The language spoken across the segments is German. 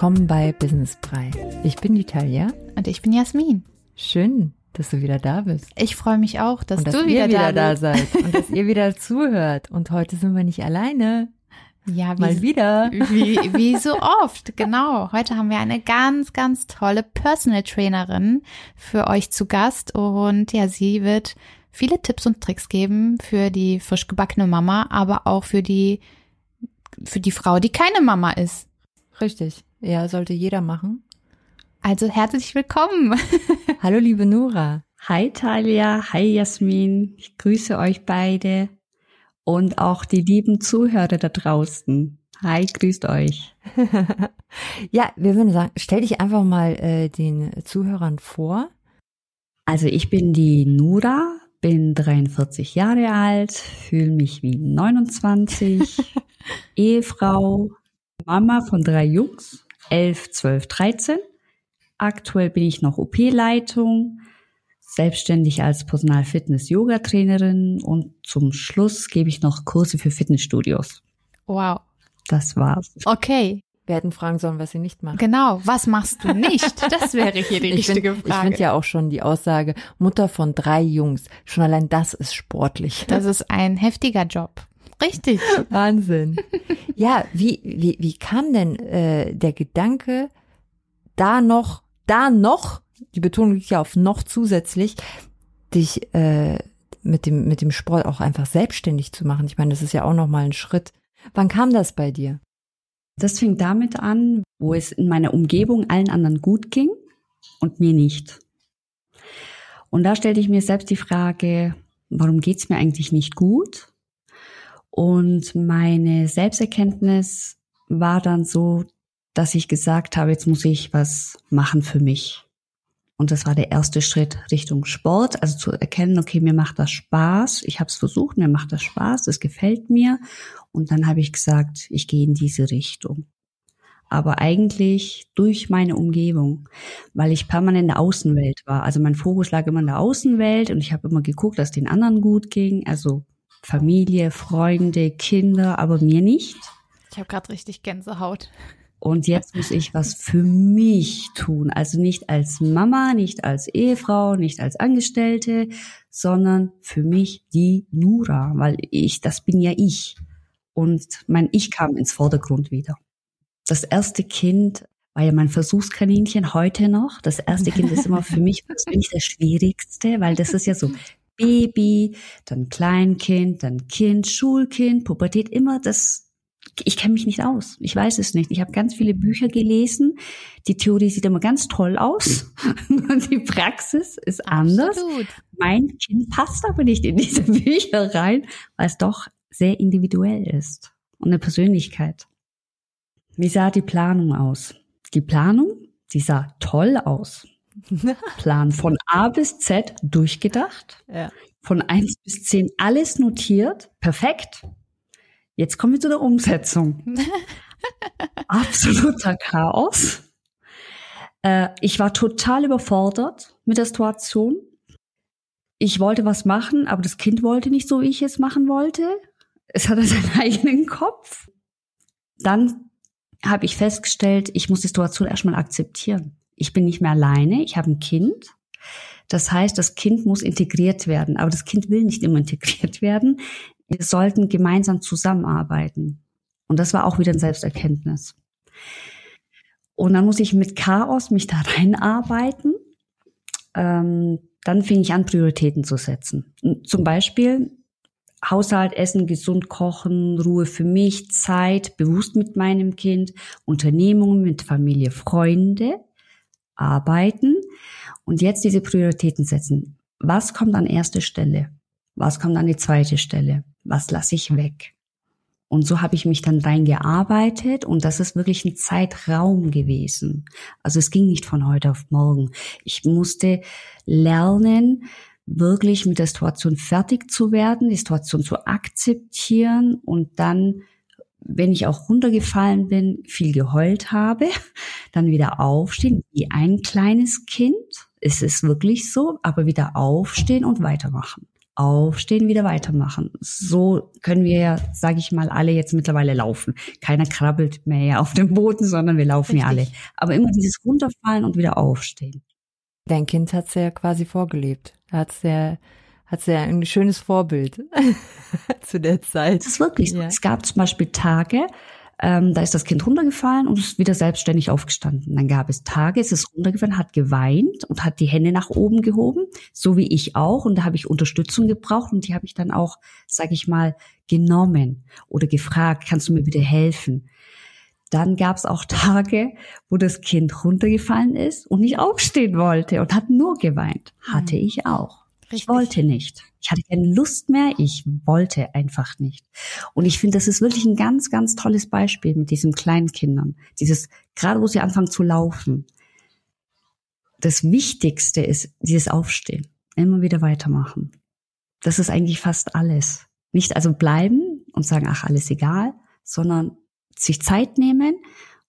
Willkommen bei Business Brei. Ich bin die Talia. Und ich bin Jasmin. Schön, dass du wieder da bist. Ich freue mich auch, dass, und dass du ihr wieder, wieder da, da seid und dass ihr wieder zuhört. Und heute sind wir nicht alleine. Ja, wie, Mal wieder. Wie, wie so oft, genau. Heute haben wir eine ganz, ganz tolle Personal Trainerin für euch zu Gast und ja, sie wird viele Tipps und Tricks geben für die frisch gebackene Mama, aber auch für die, für die Frau, die keine Mama ist. Richtig. Ja, sollte jeder machen. Also herzlich willkommen. Hallo, liebe Nora. Hi Talia, hi Jasmin. Ich grüße euch beide und auch die lieben Zuhörer da draußen. Hi, grüßt euch. ja, wir würden sagen, stell dich einfach mal äh, den Zuhörern vor. Also ich bin die Nura, bin 43 Jahre alt, fühle mich wie 29, Ehefrau, Mama von drei Jungs, 11, 12, 13. Aktuell bin ich noch OP-Leitung, selbstständig als Personal-Fitness-Yoga-Trainerin und zum Schluss gebe ich noch Kurse für Fitnessstudios. Wow. Das war's. Okay. Wir hätten fragen sollen, was sie nicht macht. Genau, was machst du nicht? Das wäre hier die Ich richtige find, Ich Frage. finde ja auch schon die Aussage, Mutter von drei Jungs, schon allein das ist sportlich. Das ist ein heftiger Job. Richtig. Wahnsinn. Ja, wie, wie, wie kam denn äh, der Gedanke, da noch, da noch, die Betonung liegt ja auf noch zusätzlich, dich äh, mit dem, mit dem Sport auch einfach selbstständig zu machen? Ich meine, das ist ja auch nochmal ein Schritt. Wann kam das bei dir? Das fing damit an, wo es in meiner Umgebung allen anderen gut ging und mir nicht. Und da stellte ich mir selbst die Frage, warum geht's mir eigentlich nicht gut? Und meine Selbsterkenntnis war dann so, dass ich gesagt habe, jetzt muss ich was machen für mich. Und das war der erste Schritt Richtung Sport, also zu erkennen, okay, mir macht das Spaß. Ich habe es versucht, mir macht das Spaß, es gefällt mir. Und dann habe ich gesagt, ich gehe in diese Richtung. Aber eigentlich durch meine Umgebung, weil ich permanent in der Außenwelt war. Also mein Fokus lag immer in der Außenwelt und ich habe immer geguckt, dass den anderen gut ging. Also Familie, Freunde, Kinder, aber mir nicht. Ich habe gerade richtig Gänsehaut. Und jetzt muss ich was für mich tun. Also nicht als Mama, nicht als Ehefrau, nicht als Angestellte, sondern für mich die Nura, weil ich, das bin ja ich. Und mein Ich kam ins Vordergrund wieder. Das erste Kind war ja mein Versuchskaninchen heute noch. Das erste Kind ist immer für mich persönlich das Schwierigste, weil das ist ja so Baby, dann Kleinkind, dann Kind, Schulkind, Pubertät, immer das ich kenne mich nicht aus. Ich weiß es nicht. Ich habe ganz viele Bücher gelesen. Die Theorie sieht immer ganz toll aus. die Praxis ist anders. Absolut. Mein Kind passt aber nicht in diese Bücher rein, weil es doch sehr individuell ist und eine Persönlichkeit. Wie sah die Planung aus? Die Planung, die sah toll aus. Plan von A bis Z durchgedacht. Ja. Von eins bis zehn alles notiert. Perfekt. Jetzt kommen wir zu der Umsetzung. Absoluter Chaos. Äh, ich war total überfordert mit der Situation. Ich wollte was machen, aber das Kind wollte nicht so, wie ich es machen wollte. Es hatte seinen eigenen Kopf. Dann habe ich festgestellt, ich muss die Situation erstmal akzeptieren. Ich bin nicht mehr alleine, ich habe ein Kind. Das heißt, das Kind muss integriert werden, aber das Kind will nicht immer integriert werden. Wir sollten gemeinsam zusammenarbeiten. Und das war auch wieder ein Selbsterkenntnis. Und dann muss ich mit Chaos mich da reinarbeiten. Ähm, dann fing ich an, Prioritäten zu setzen. Zum Beispiel Haushalt, Essen, gesund kochen, Ruhe für mich, Zeit, bewusst mit meinem Kind, Unternehmungen mit Familie, Freunde, arbeiten und jetzt diese Prioritäten setzen. Was kommt an erste Stelle? Was kommt an die zweite Stelle? Was lasse ich weg? Und so habe ich mich dann reingearbeitet und das ist wirklich ein Zeitraum gewesen. Also es ging nicht von heute auf morgen. Ich musste lernen, wirklich mit der Situation fertig zu werden, die Situation zu akzeptieren und dann, wenn ich auch runtergefallen bin, viel geheult habe, dann wieder aufstehen, wie ein kleines Kind. Es ist wirklich so, aber wieder aufstehen und weitermachen. aufstehen, wieder weitermachen. So können wir ja, sage ich mal, alle jetzt mittlerweile laufen. Keiner krabbelt mehr auf dem Boden, sondern wir laufen Richtig. ja alle. Aber immer dieses runterfallen und wieder aufstehen. Dein Kind hat's ja quasi vorgelebt. Hat's ja hat ja ein schönes Vorbild zu der Zeit. Das ist wirklich so. Ja. Es gab zum Beispiel Tage, ähm, da ist das Kind runtergefallen und ist wieder selbstständig aufgestanden. Dann gab es Tage, es ist runtergefallen, hat geweint und hat die Hände nach oben gehoben, so wie ich auch. Und da habe ich Unterstützung gebraucht und die habe ich dann auch, sage ich mal, genommen oder gefragt, kannst du mir bitte helfen? Dann gab es auch Tage, wo das Kind runtergefallen ist und nicht aufstehen wollte und hat nur geweint. Hatte mhm. ich auch. Richtig. Ich wollte nicht. Ich hatte keine Lust mehr. Ich wollte einfach nicht. Und ich finde, das ist wirklich ein ganz, ganz tolles Beispiel mit diesen kleinen Kindern. Dieses, gerade wo sie anfangen zu laufen. Das Wichtigste ist dieses Aufstehen. Immer wieder weitermachen. Das ist eigentlich fast alles. Nicht also bleiben und sagen, ach, alles egal, sondern sich Zeit nehmen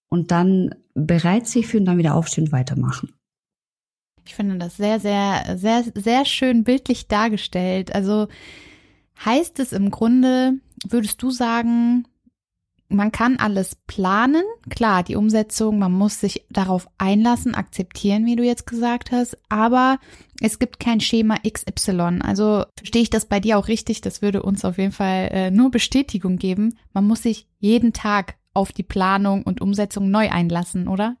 und dann bereit sich fühlen, dann wieder aufstehen und weitermachen. Ich finde das sehr, sehr, sehr, sehr schön bildlich dargestellt. Also heißt es im Grunde, würdest du sagen, man kann alles planen. Klar, die Umsetzung, man muss sich darauf einlassen, akzeptieren, wie du jetzt gesagt hast, aber es gibt kein Schema XY. Also verstehe ich das bei dir auch richtig? Das würde uns auf jeden Fall äh, nur Bestätigung geben. Man muss sich jeden Tag auf die Planung und Umsetzung neu einlassen, oder?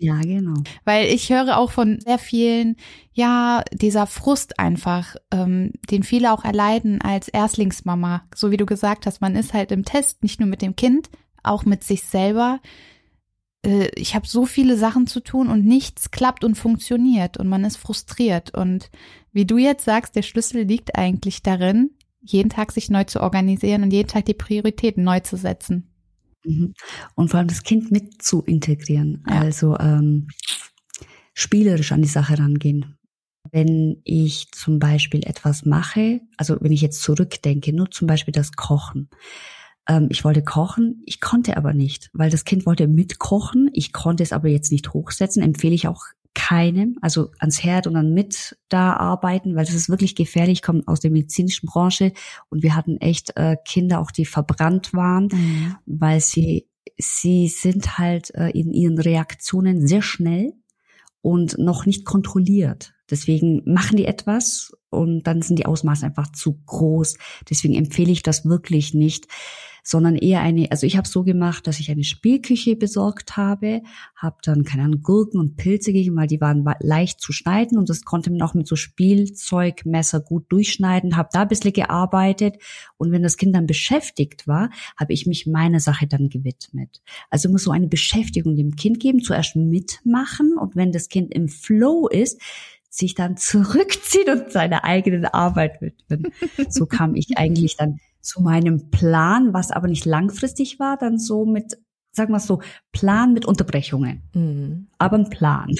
Ja, genau. Weil ich höre auch von sehr vielen, ja, dieser Frust einfach, ähm, den viele auch erleiden als Erstlingsmama. So wie du gesagt hast, man ist halt im Test, nicht nur mit dem Kind, auch mit sich selber. Äh, ich habe so viele Sachen zu tun und nichts klappt und funktioniert und man ist frustriert. Und wie du jetzt sagst, der Schlüssel liegt eigentlich darin, jeden Tag sich neu zu organisieren und jeden Tag die Prioritäten neu zu setzen. Mhm. Und vor allem das Kind mit zu integrieren. Ja. Also ähm, spielerisch an die Sache rangehen. Wenn ich zum Beispiel etwas mache, also wenn ich jetzt zurückdenke, nur zum Beispiel das Kochen. Ähm, ich wollte kochen, ich konnte aber nicht, weil das Kind wollte mitkochen. Ich konnte es aber jetzt nicht hochsetzen. Empfehle ich auch keinem, also ans Herd und dann mit da arbeiten, weil das ist wirklich gefährlich, kommt aus der medizinischen Branche und wir hatten echt äh, Kinder auch, die verbrannt waren, mhm. weil sie sie sind halt äh, in ihren Reaktionen sehr schnell und noch nicht kontrolliert. Deswegen machen die etwas und dann sind die Ausmaße einfach zu groß. Deswegen empfehle ich das wirklich nicht sondern eher eine, also ich habe so gemacht, dass ich eine Spielküche besorgt habe, habe dann keine Ahnung Gurken und Pilze gegeben, weil die waren leicht zu schneiden und das konnte man auch mit so Spielzeugmesser gut durchschneiden, habe da ein bisschen gearbeitet und wenn das Kind dann beschäftigt war, habe ich mich meiner Sache dann gewidmet. Also muss so eine Beschäftigung dem Kind geben, zuerst mitmachen und wenn das Kind im Flow ist, sich dann zurückziehen und seiner eigenen Arbeit widmen. So kam ich eigentlich dann zu meinem Plan, was aber nicht langfristig war, dann so mit, sagen wir so, Plan mit Unterbrechungen. Mhm. Aber ein Plan.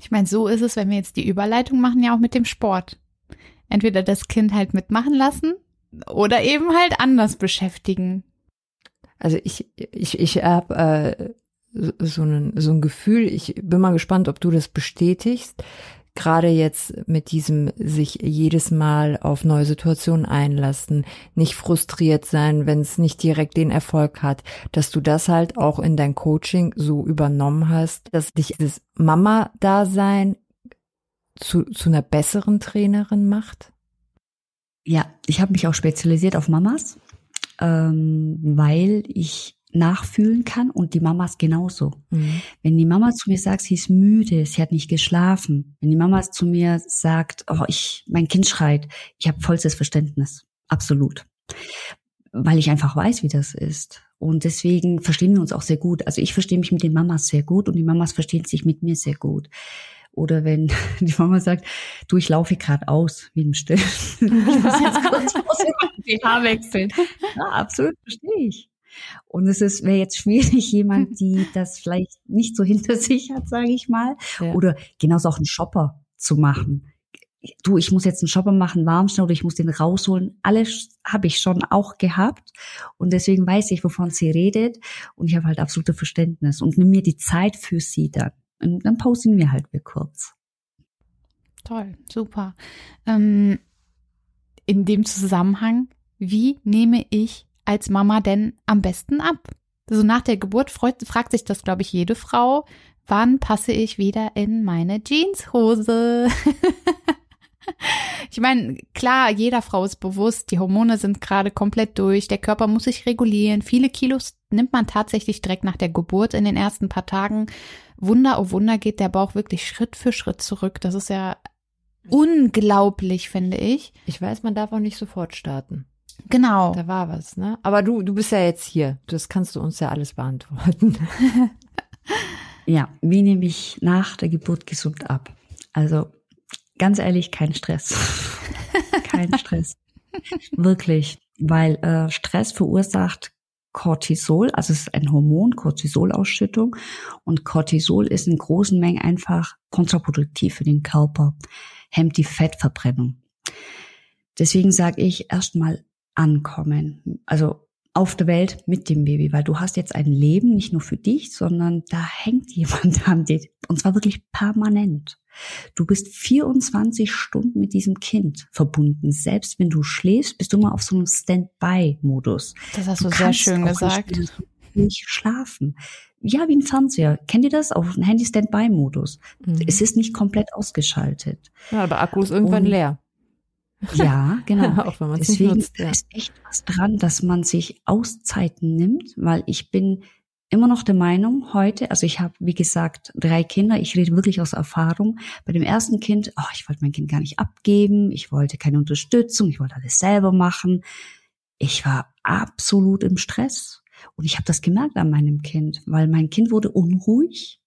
Ich meine, so ist es, wenn wir jetzt die Überleitung machen, ja auch mit dem Sport. Entweder das Kind halt mitmachen lassen oder eben halt anders beschäftigen. Also ich, ich, ich habe äh, so, ein, so ein Gefühl, ich bin mal gespannt, ob du das bestätigst gerade jetzt mit diesem sich jedes Mal auf neue Situationen einlassen, nicht frustriert sein, wenn es nicht direkt den Erfolg hat, dass du das halt auch in dein Coaching so übernommen hast, dass dich das Mama-Dasein zu, zu einer besseren Trainerin macht? Ja, ich habe mich auch spezialisiert auf Mamas, ähm, weil ich nachfühlen kann und die Mamas genauso. Mhm. Wenn die Mama zu mir sagt, sie ist müde, sie hat nicht geschlafen, wenn die Mama zu mir sagt, oh, ich, mein Kind schreit, ich habe vollstes Verständnis, absolut, weil ich einfach weiß, wie das ist. Und deswegen verstehen wir uns auch sehr gut. Also ich verstehe mich mit den Mamas sehr gut und die Mamas verstehen sich mit mir sehr gut. Oder wenn die Mama sagt, du, ich laufe gerade aus, wie im Stillen. ich muss jetzt kurz die Haar wechseln. Ja, absolut, verstehe ich. Und es ist wäre jetzt schwierig, jemand, die das vielleicht nicht so hinter sich hat, sage ich mal, ja. oder genauso auch einen Shopper zu machen. Du, ich muss jetzt einen Shopper machen, warm schnell, oder ich muss den rausholen. Alles habe ich schon auch gehabt und deswegen weiß ich, wovon sie redet und ich habe halt absolute Verständnis und nimm mir die Zeit für sie dann. Und dann pausen wir halt wir kurz. Toll, super. Ähm in dem Zusammenhang, wie nehme ich als Mama denn am besten ab? So nach der Geburt freut, fragt sich das, glaube ich, jede Frau. Wann passe ich wieder in meine Jeanshose? ich meine, klar, jeder Frau ist bewusst, die Hormone sind gerade komplett durch, der Körper muss sich regulieren. Viele Kilos nimmt man tatsächlich direkt nach der Geburt in den ersten paar Tagen. Wunder, oh Wunder, geht der Bauch wirklich Schritt für Schritt zurück. Das ist ja unglaublich, finde ich. Ich weiß, man darf auch nicht sofort starten. Genau. Da war was, ne? Aber du, du bist ja jetzt hier. Das kannst du uns ja alles beantworten. ja, wie nehme ich nach der Geburt gesund ab? Also ganz ehrlich, kein Stress. kein Stress. Wirklich. Weil äh, Stress verursacht Cortisol, also es ist ein Hormon, Cortisolausschüttung. Und Cortisol ist in großen Mengen einfach kontraproduktiv für den Körper, hemmt die Fettverbrennung. Deswegen sage ich erstmal ankommen. Also auf der Welt mit dem Baby, weil du hast jetzt ein Leben nicht nur für dich, sondern da hängt jemand an dir. Und zwar wirklich permanent. Du bist 24 Stunden mit diesem Kind verbunden. Selbst wenn du schläfst, bist du immer auf so einem Standby-Modus. Das hast du, du sehr schön gesagt. Nicht schlafen. Ja, wie ein Fernseher. Kennt ihr das? Auf ein Handy Standby-Modus. Mhm. Es ist nicht komplett ausgeschaltet. Ja, aber Akku ist irgendwann Und leer. Ja, genau. Auch wenn man es Deswegen nutzt, ja. ist echt was dran, dass man sich Auszeiten nimmt, weil ich bin immer noch der Meinung heute, also ich habe, wie gesagt, drei Kinder, ich rede wirklich aus Erfahrung. Bei dem ersten Kind, oh, ich wollte mein Kind gar nicht abgeben, ich wollte keine Unterstützung, ich wollte alles selber machen. Ich war absolut im Stress. Und ich habe das gemerkt an meinem Kind, weil mein Kind wurde unruhig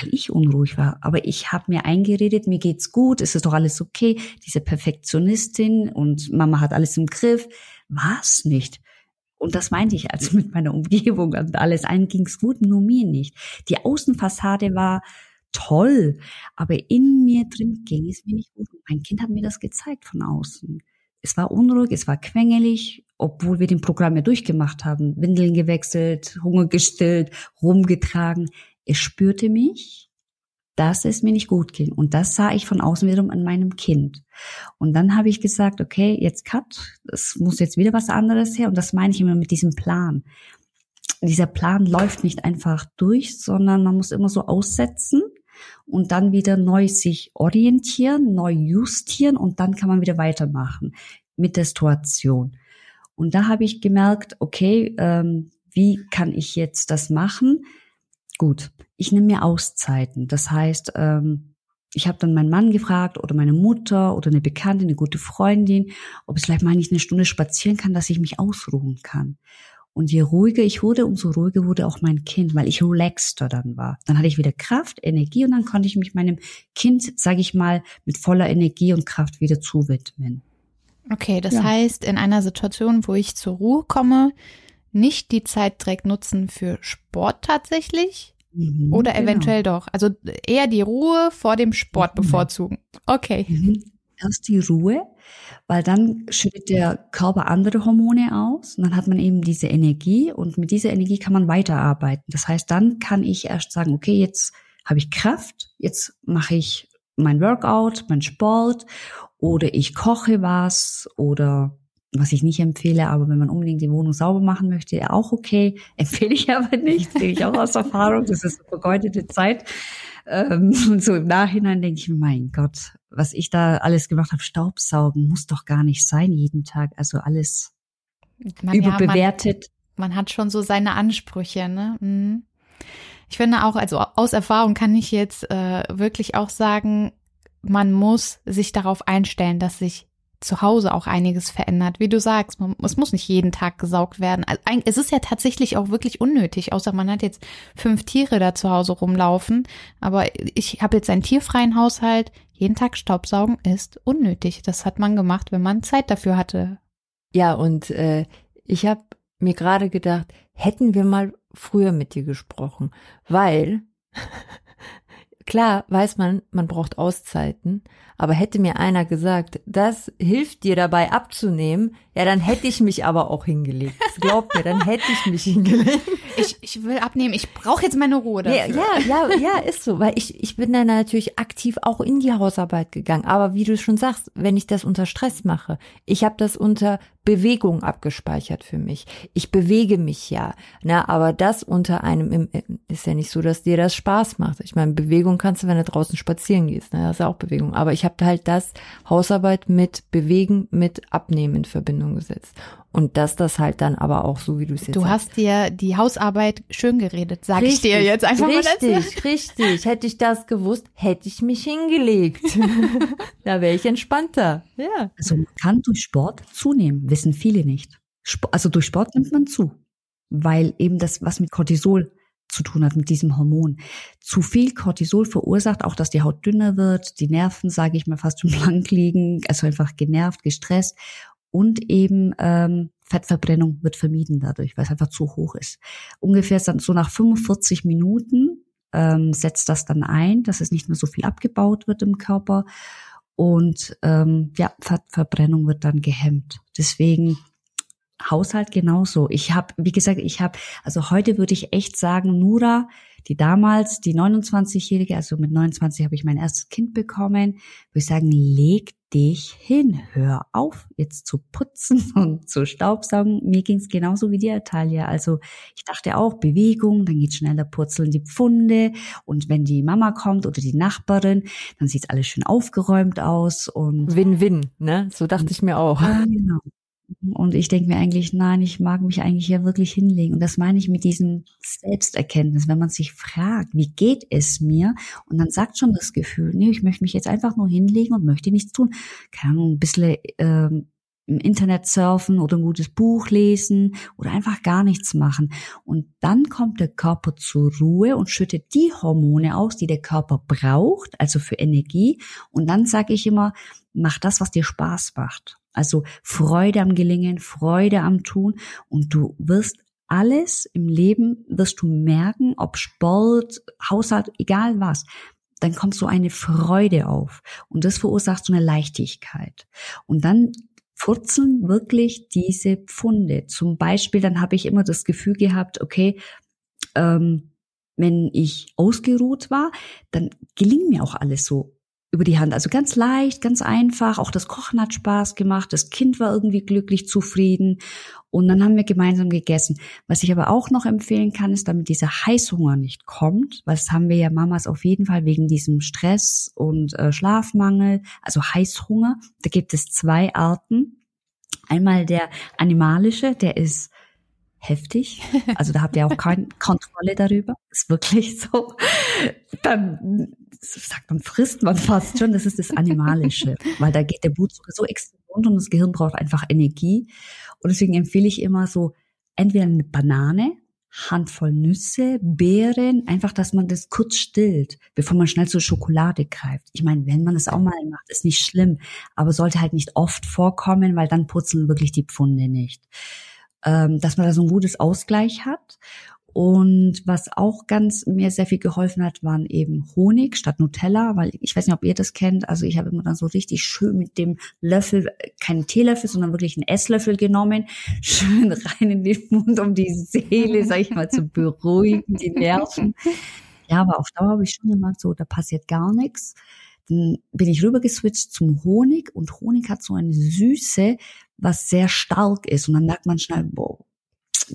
weil ich unruhig war. Aber ich habe mir eingeredet, mir geht's gut, es ist doch alles okay. Diese Perfektionistin und Mama hat alles im Griff. War's nicht. Und das meinte ich also mit meiner Umgebung und alles. Allen ging's gut, nur mir nicht. Die Außenfassade war toll, aber in mir drin ging es mir nicht gut. Mein Kind hat mir das gezeigt von außen. Es war unruhig, es war quengelig, obwohl wir den Programm ja durchgemacht haben. Windeln gewechselt, Hunger gestillt, rumgetragen. Es spürte mich, dass es mir nicht gut ging. Und das sah ich von außen wiederum an meinem Kind. Und dann habe ich gesagt, okay, jetzt cut, es muss jetzt wieder was anderes her. Und das meine ich immer mit diesem Plan. Dieser Plan läuft nicht einfach durch, sondern man muss immer so aussetzen und dann wieder neu sich orientieren, neu justieren und dann kann man wieder weitermachen mit der Situation. Und da habe ich gemerkt, okay, ähm, wie kann ich jetzt das machen? Gut, ich nehme mir Auszeiten. Das heißt, ähm, ich habe dann meinen Mann gefragt oder meine Mutter oder eine Bekannte, eine gute Freundin, ob es vielleicht mal nicht eine Stunde spazieren kann, dass ich mich ausruhen kann. Und je ruhiger ich wurde, umso ruhiger wurde auch mein Kind, weil ich relaxter dann war. Dann hatte ich wieder Kraft, Energie und dann konnte ich mich meinem Kind, sage ich mal, mit voller Energie und Kraft wieder zuwidmen. Okay, das ja. heißt, in einer Situation, wo ich zur Ruhe komme, nicht die Zeit direkt nutzen für Sport tatsächlich? Mhm, Oder genau. eventuell genau. doch. Also eher die Ruhe vor dem Sport mhm. bevorzugen. Okay. Mhm. Erst die Ruhe, weil dann schüttet der Körper andere Hormone aus und dann hat man eben diese Energie und mit dieser Energie kann man weiterarbeiten. Das heißt, dann kann ich erst sagen, okay, jetzt habe ich Kraft, jetzt mache ich mein Workout, mein Sport oder ich koche was oder was ich nicht empfehle, aber wenn man unbedingt die Wohnung sauber machen möchte, auch okay. Empfehle ich aber nicht, sehe ich auch aus Erfahrung. Das ist vergeudete Zeit. Ähm, und so im Nachhinein denke ich mein Gott, was ich da alles gemacht habe, Staubsaugen muss doch gar nicht sein jeden Tag. Also alles man, überbewertet. Ja, man, man, hat schon so seine Ansprüche, ne? Mhm. Ich finde auch, also aus Erfahrung kann ich jetzt äh, wirklich auch sagen, man muss sich darauf einstellen, dass sich zu Hause auch einiges verändert. Wie du sagst, man, es muss nicht jeden Tag gesaugt werden. Also, es ist ja tatsächlich auch wirklich unnötig, außer man hat jetzt fünf Tiere da zu Hause rumlaufen. Aber ich habe jetzt einen tierfreien Haushalt. Jeden Tag Staubsaugen ist unnötig. Das hat man gemacht, wenn man Zeit dafür hatte. Ja, und äh, ich habe mir gerade gedacht, hätten wir mal früher mit dir gesprochen, weil klar weiß man, man braucht Auszeiten, aber hätte mir einer gesagt, das hilft dir dabei abzunehmen, ja, dann hätte ich mich aber auch hingelegt. Glaubt mir, dann hätte ich mich hingelegt. Ich, ich will abnehmen, ich brauche jetzt meine Ruhe dafür. Ja, ja, ja, ja, ist so, weil ich, ich bin dann natürlich aktiv auch in die Hausarbeit gegangen. Aber wie du schon sagst, wenn ich das unter Stress mache, ich habe das unter Bewegung abgespeichert für mich. Ich bewege mich ja, na, aber das unter einem ist ja nicht so, dass dir das Spaß macht. Ich meine, Bewegung kannst du, wenn du draußen spazieren gehst, ne, das ist ja auch Bewegung. Aber ich habe halt das Hausarbeit mit Bewegen, mit Abnehmen in Verbindung gesetzt. Und dass das halt dann aber auch so, wie du es jetzt Du hast dir die Hausarbeit schön geredet, sag ich dir jetzt einfach richtig, mal Richtig, richtig. Hätte ich das gewusst, hätte ich mich hingelegt. da wäre ich entspannter. Ja. Also man kann durch Sport zunehmen, wissen viele nicht. Sp also durch Sport nimmt man zu, weil eben das, was mit Cortisol zu tun hat, mit diesem Hormon. Zu viel Cortisol verursacht auch, dass die Haut dünner wird, die Nerven, sage ich mal, fast schon blank liegen, also einfach genervt, gestresst und eben ähm, Fettverbrennung wird vermieden dadurch, weil es einfach zu hoch ist. Ungefähr so nach 45 Minuten ähm, setzt das dann ein, dass es nicht mehr so viel abgebaut wird im Körper und ähm, ja, Fettverbrennung wird dann gehemmt. Deswegen Haushalt genauso. Ich habe, wie gesagt, ich habe, also heute würde ich echt sagen, Nura, die damals, die 29-Jährige, also mit 29 habe ich mein erstes Kind bekommen, würde ich sagen, leg dich hin, hör auf, jetzt zu putzen und zu staubsaugen. Mir ging's genauso wie dir, Talia. Also ich dachte auch, Bewegung, dann geht schneller purzeln die Pfunde und wenn die Mama kommt oder die Nachbarin, dann sieht's alles schön aufgeräumt aus und Win-win, ne? So dachte ich mir auch. ja, genau. Und ich denke mir eigentlich, nein, ich mag mich eigentlich ja wirklich hinlegen. Und das meine ich mit diesem Selbsterkenntnis, wenn man sich fragt, wie geht es mir? Und dann sagt schon das Gefühl, nee, ich möchte mich jetzt einfach nur hinlegen und möchte nichts tun. Ahnung, ein bisschen ähm, im Internet surfen oder ein gutes Buch lesen oder einfach gar nichts machen. Und dann kommt der Körper zur Ruhe und schüttet die Hormone aus, die der Körper braucht, also für Energie. Und dann sage ich immer, mach das, was dir Spaß macht. Also Freude am Gelingen, Freude am Tun und du wirst alles im Leben wirst du merken, ob Sport, Haushalt, egal was, dann kommt so eine Freude auf und das verursacht so eine Leichtigkeit. Und dann furzeln wirklich diese Pfunde. Zum Beispiel, dann habe ich immer das Gefühl gehabt, okay, ähm, wenn ich ausgeruht war, dann gelingt mir auch alles so über die Hand. Also ganz leicht, ganz einfach. Auch das Kochen hat Spaß gemacht. Das Kind war irgendwie glücklich, zufrieden. Und dann haben wir gemeinsam gegessen. Was ich aber auch noch empfehlen kann, ist, damit dieser Heißhunger nicht kommt, das haben wir ja Mamas auf jeden Fall wegen diesem Stress und äh, Schlafmangel, also Heißhunger. Da gibt es zwei Arten. Einmal der animalische, der ist heftig. Also da habt ihr auch keine Kontrolle darüber. Ist wirklich so. Dann sagt man, frisst man fast schon. Das ist das Animalische, weil da geht der Blutzucker so extrem runter und das Gehirn braucht einfach Energie. Und deswegen empfehle ich immer so entweder eine Banane, Handvoll Nüsse, Beeren, einfach, dass man das kurz stillt, bevor man schnell zur Schokolade greift. Ich meine, wenn man das auch mal macht, ist nicht schlimm, aber sollte halt nicht oft vorkommen, weil dann purzeln wirklich die Pfunde nicht ähm, dass man da so ein gutes Ausgleich hat. Und was auch ganz mir sehr viel geholfen hat, waren eben Honig statt Nutella, weil ich weiß nicht, ob ihr das kennt. Also ich habe immer dann so richtig schön mit dem Löffel, keinen Teelöffel, sondern wirklich einen Esslöffel genommen, schön rein in den Mund, um die Seele, sag ich mal, zu beruhigen, die Nerven. Ja, aber auf Dauer habe ich schon gemerkt, so, da passiert gar nichts. Dann bin ich rüber geswitcht zum Honig und Honig hat so eine Süße, was sehr stark ist und dann merkt man schnell, boah,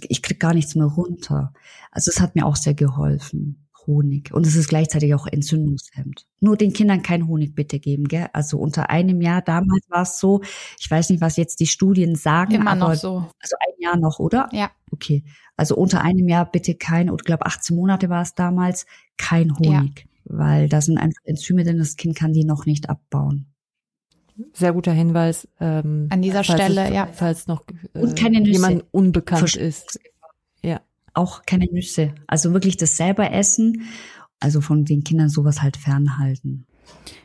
ich krieg gar nichts mehr runter. Also es hat mir auch sehr geholfen. Honig. Und es ist gleichzeitig auch Entzündungshemd. Nur den Kindern kein Honig bitte geben, gell? Also unter einem Jahr, damals war es so, ich weiß nicht, was jetzt die Studien sagen, Immer aber noch so. also ein Jahr noch, oder? Ja. Okay. Also unter einem Jahr bitte kein, oder glaube 18 Monate war es damals, kein Honig. Weil da sind einfach Enzyme drin, das Kind kann die noch nicht abbauen. Sehr guter Hinweis. Ähm, An dieser Stelle, es, ja. Falls noch äh, Und keine Nüsse. jemand unbekannt Versch- ist. Ja. Auch keine Nüsse. Also wirklich das selber essen. Also von den Kindern sowas halt fernhalten.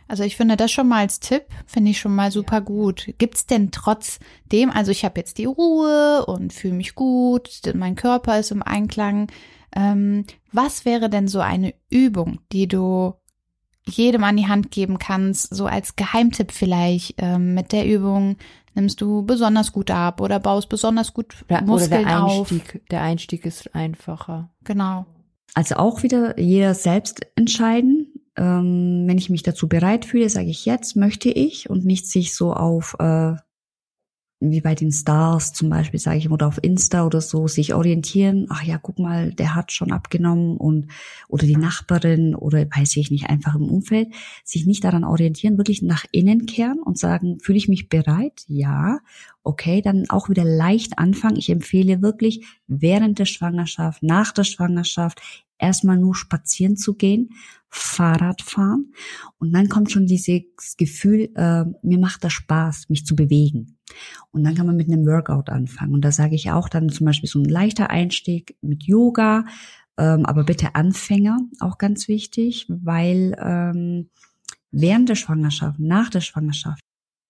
Also ich finde das schon mal als Tipp, finde ich schon mal super gut. Gibt's denn trotzdem, also ich habe jetzt die Ruhe und fühle mich gut, mein Körper ist im Einklang. Ähm, was wäre denn so eine Übung, die du jedem an die Hand geben kannst, so als Geheimtipp vielleicht ähm, mit der Übung nimmst du besonders gut ab oder baust besonders gut Ja, Muskeln oder der auf. Einstieg, der Einstieg ist einfacher. Genau. Also auch wieder jeder selbst entscheiden. Ähm, wenn ich mich dazu bereit fühle, sage ich jetzt möchte ich und nicht sich so auf äh, wie bei den Stars zum Beispiel, sage ich, oder auf Insta oder so, sich orientieren, ach ja, guck mal, der hat schon abgenommen und oder die Nachbarin oder weiß ich nicht, einfach im Umfeld, sich nicht daran orientieren, wirklich nach innen kehren und sagen, fühle ich mich bereit? Ja, okay, dann auch wieder leicht anfangen. Ich empfehle wirklich während der Schwangerschaft, nach der Schwangerschaft, erstmal nur spazieren zu gehen, Fahrrad fahren und dann kommt schon dieses Gefühl, äh, mir macht das Spaß, mich zu bewegen. Und dann kann man mit einem Workout anfangen. Und da sage ich auch dann zum Beispiel so ein leichter Einstieg mit Yoga, ähm, aber bitte Anfänger, auch ganz wichtig, weil ähm, während der Schwangerschaft, nach der Schwangerschaft,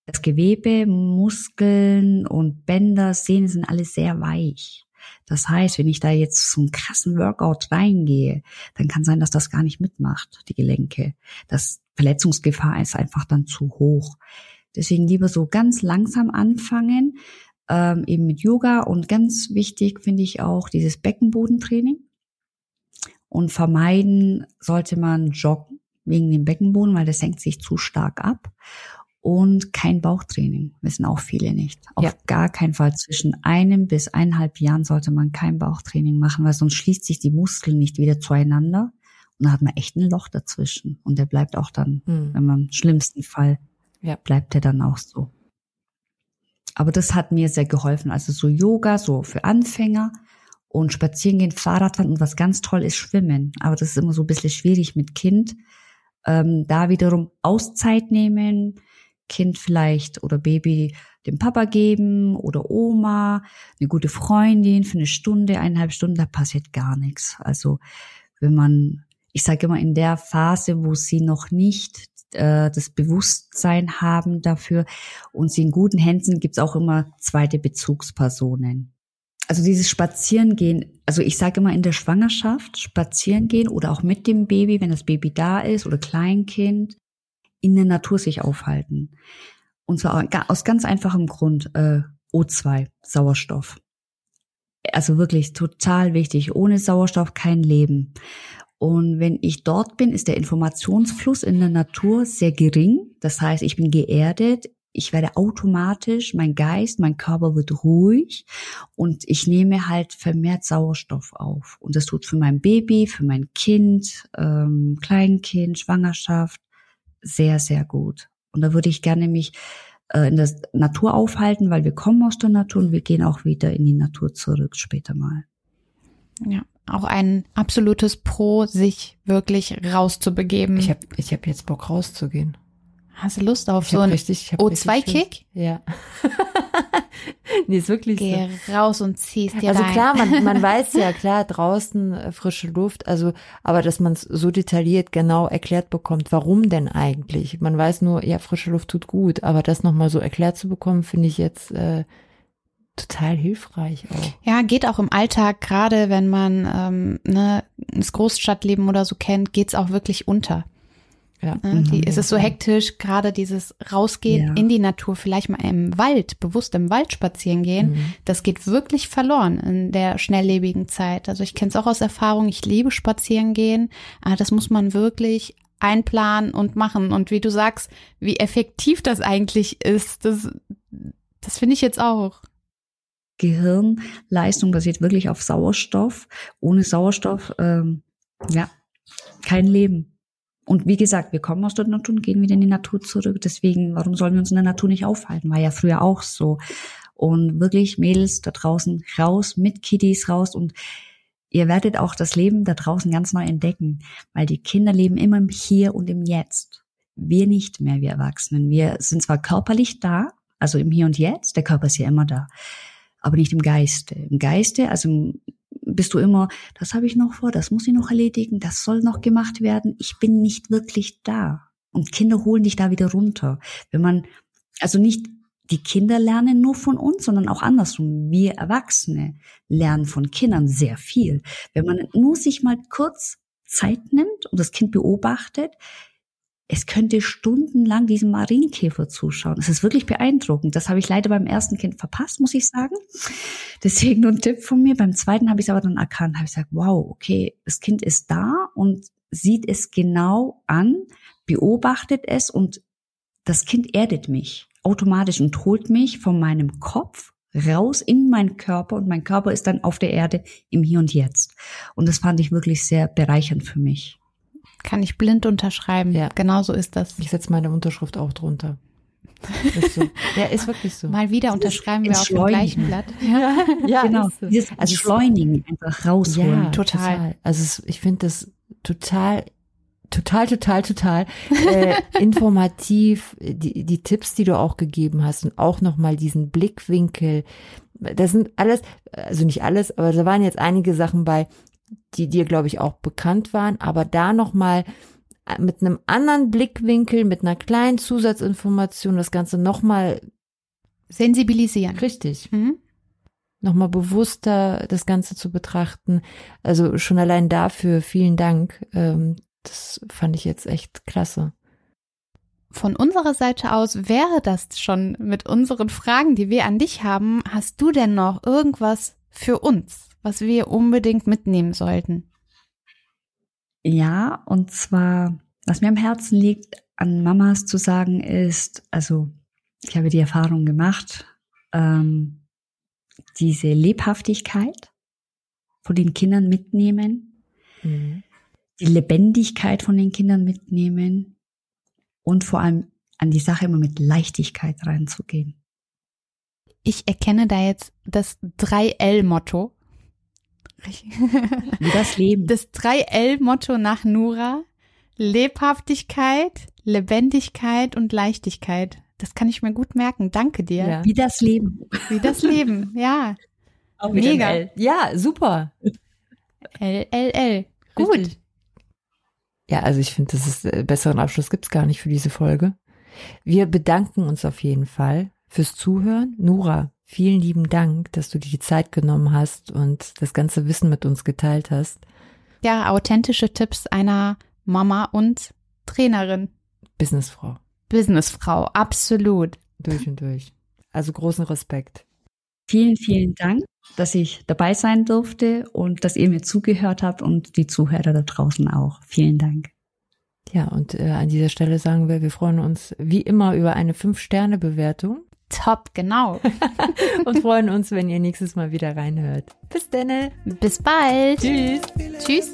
das Gewebe, Muskeln und Bänder, Sehnen sind alles sehr weich. Das heißt, wenn ich da jetzt so einen krassen Workout reingehe, dann kann sein, dass das gar nicht mitmacht, die Gelenke. Das Verletzungsgefahr ist einfach dann zu hoch. Deswegen lieber so ganz langsam anfangen, ähm, eben mit Yoga und ganz wichtig finde ich auch dieses Beckenbodentraining. Und vermeiden sollte man joggen wegen dem Beckenboden, weil das senkt sich zu stark ab. Und kein Bauchtraining, wissen auch viele nicht. Auf Ja. gar keinen Fall. Zwischen einem bis eineinhalb Jahren sollte man kein Bauchtraining machen, weil sonst schließt sich die Muskeln nicht wieder zueinander. Und dann hat man echt ein Loch dazwischen. Und der bleibt auch dann, Hm. wenn man im schlimmsten Fall Ja. bleibt er dann auch so. Aber das hat mir sehr geholfen. Also so Yoga, so für Anfänger und spazieren gehen, Fahrradfahren und was ganz toll ist, schwimmen. Aber das ist immer so ein bisschen schwierig mit Kind. Ähm, da wiederum Auszeit nehmen, Kind vielleicht oder Baby dem Papa geben oder Oma, eine gute Freundin für eine Stunde, eineinhalb Stunden, da passiert gar nichts. Also wenn man, ich sage immer, in der Phase, wo sie noch nicht äh, das Bewusstsein haben dafür und sie in guten Händen sind, gibt's auch immer zweite Bezugspersonen. Also dieses Spazierengehen, also ich sage immer in der Schwangerschaft spazieren gehen oder auch mit dem Baby, wenn das Baby da ist oder Kleinkind, in der Natur sich aufhalten. Und zwar aus ganz einfachem Grund, äh, O2, Sauerstoff. Also wirklich total wichtig. Ohne Sauerstoff kein Leben. Und wenn ich dort bin, ist der Informationsfluss in der Natur sehr gering. Das heißt, ich bin geerdet. Ich werde automatisch, mein Geist, mein Körper wird ruhig und ich nehme halt vermehrt Sauerstoff auf. Und das tut für mein Baby, für mein Kind, ähm, Kleinkind, Schwangerschaft sehr, sehr gut. Und da würde ich gerne mich äh, in der Natur aufhalten, weil wir kommen aus der Natur und wir gehen auch wieder in die Natur zurück später mal. Ja, auch ein absolutes Pro, sich wirklich rauszubegeben. Ich habe ich hab jetzt Bock rauszugehen. Hast du Lust auf Ich so hab ein richtig, ich hab richtig O2-Kick? Lust. Ja. nee, ist wirklich Geh so. raus und ziehst dir Also rein. klar, man, man weiß ja klar, draußen äh, frische Luft, also, aber dass man es so detailliert genau erklärt bekommt, warum denn eigentlich? Man weiß nur, ja, frische Luft tut gut, aber das nochmal so erklärt zu bekommen, finde ich jetzt äh, total hilfreich auch. Ja, geht auch im Alltag, gerade wenn man ähm, ne, das Großstadtleben oder so kennt, geht's auch wirklich unter. Ja. Ne? Die, Mhm. es ist so hektisch, gerade dieses Rausgehen Ja. in die Natur, vielleicht mal im Wald, bewusst im Wald spazieren gehen, Mhm. das geht wirklich verloren in der schnelllebigen Zeit. Also ich kenne es auch aus Erfahrung, ich liebe spazieren gehen, aber das muss man wirklich einplanen und machen. Und wie du sagst, wie effektiv das eigentlich ist, das, das finde ich jetzt auch. Gehirnleistung basiert wirklich auf Sauerstoff. Ohne Sauerstoff, ähm, ja, kein Leben. Und wie gesagt, wir kommen aus der Natur und gehen wieder in die Natur zurück. Deswegen, warum sollen wir uns in der Natur nicht aufhalten? War ja früher auch so. Und wirklich, Mädels da draußen raus, mit Kiddies raus und ihr werdet auch das Leben da draußen ganz neu entdecken, weil die Kinder leben immer im Hier und im Jetzt. Wir nicht mehr, wir Erwachsenen. Wir sind zwar körperlich da, also im Hier und Jetzt, der Körper ist ja immer da, aber nicht im Geiste. Im Geiste, also bist du immer, das habe ich noch vor, das muss ich noch erledigen, das soll noch gemacht werden. Ich bin nicht wirklich da. Und Kinder holen dich da wieder runter. Wenn man, also nicht die Kinder lernen nur von uns, sondern auch andersrum. Wir Erwachsene lernen von Kindern sehr viel. Wenn man nur sich mal kurz Zeit nimmt und das Kind beobachtet, es könnte stundenlang diesem Marienkäfer zuschauen. Es ist wirklich beeindruckend. Das habe ich leider beim ersten Kind verpasst, muss ich sagen. Deswegen nur ein Tipp von mir. Beim zweiten habe ich es aber dann erkannt, habe ich gesagt, wow, okay, das Kind ist da und sieht es genau an, beobachtet es und das Kind erdet mich automatisch und holt mich von meinem Kopf raus in meinen Körper und mein Körper ist dann auf der Erde im Hier und Jetzt. Und das fand ich wirklich sehr bereichernd für mich. Kann ich blind unterschreiben. Ja. Genau so ist das. Ich setze meine Unterschrift auch drunter. Ist so. Ja, ist wirklich so. Mal wieder unterschreiben wir auf dem gleichen Blatt. Ja, ja genau. so. Dieses Also Entschleunigen, einfach rausholen. Ja, Total. total. Also es, ich finde das total, total, total, total äh, informativ. Die, die Tipps, die du auch gegeben hast und auch nochmal diesen Blickwinkel. Das sind alles, also nicht alles, aber da waren jetzt einige Sachen bei, die dir, glaube ich, auch bekannt waren. Aber da nochmal mit einem anderen Blickwinkel, mit einer kleinen Zusatzinformation das Ganze nochmal Sensibilisieren. richtig Mhm. nochmal bewusster das Ganze zu betrachten. Also schon allein dafür vielen Dank. Ähm, das fand ich jetzt echt klasse. Von unserer Seite aus wäre das schon mit unseren Fragen, die wir an dich haben. Hast du denn noch irgendwas für uns, was wir unbedingt mitnehmen sollten? Ja, und zwar, was mir am Herzen liegt, an Mamas zu sagen ist, also ich habe die Erfahrung gemacht, ähm, diese Lebhaftigkeit von den Kindern mitnehmen, Mhm. die Lebendigkeit von den Kindern mitnehmen und vor allem an die Sache immer mit Leichtigkeit reinzugehen. Ich erkenne da jetzt das 3L-Motto. Wie das Leben. Das 3L-Motto nach Nura. Lebhaftigkeit, Lebendigkeit und Leichtigkeit. Das kann ich mir gut merken. Danke dir. Ja. Wie das Leben. Wie das Leben. Ja. Auch Mega. Ja, super. L, L, L. Gut. Richtig. Ja, also ich finde, das ist äh, besseren Abschluss gibt's gar nicht für diese Folge. Wir bedanken uns auf jeden Fall fürs Zuhören. Nora, vielen lieben Dank, dass du dir die Zeit genommen hast und das ganze Wissen mit uns geteilt hast. Ja, authentische Tipps einer Mama und Trainerin. Businessfrau. Businessfrau. Absolut. Durch und durch. Also großen Respekt. Vielen, vielen Dank, dass ich dabei sein durfte und dass ihr mir zugehört habt und die Zuhörer da draußen auch. Vielen Dank. Ja, und äh, an dieser Stelle sagen wir, wir freuen uns wie immer über eine 5-Sterne-Bewertung Top, genau. und freuen uns, wenn ihr nächstes Mal wieder reinhört. Bis dann. Bis bald. Tschüss. Tschüss.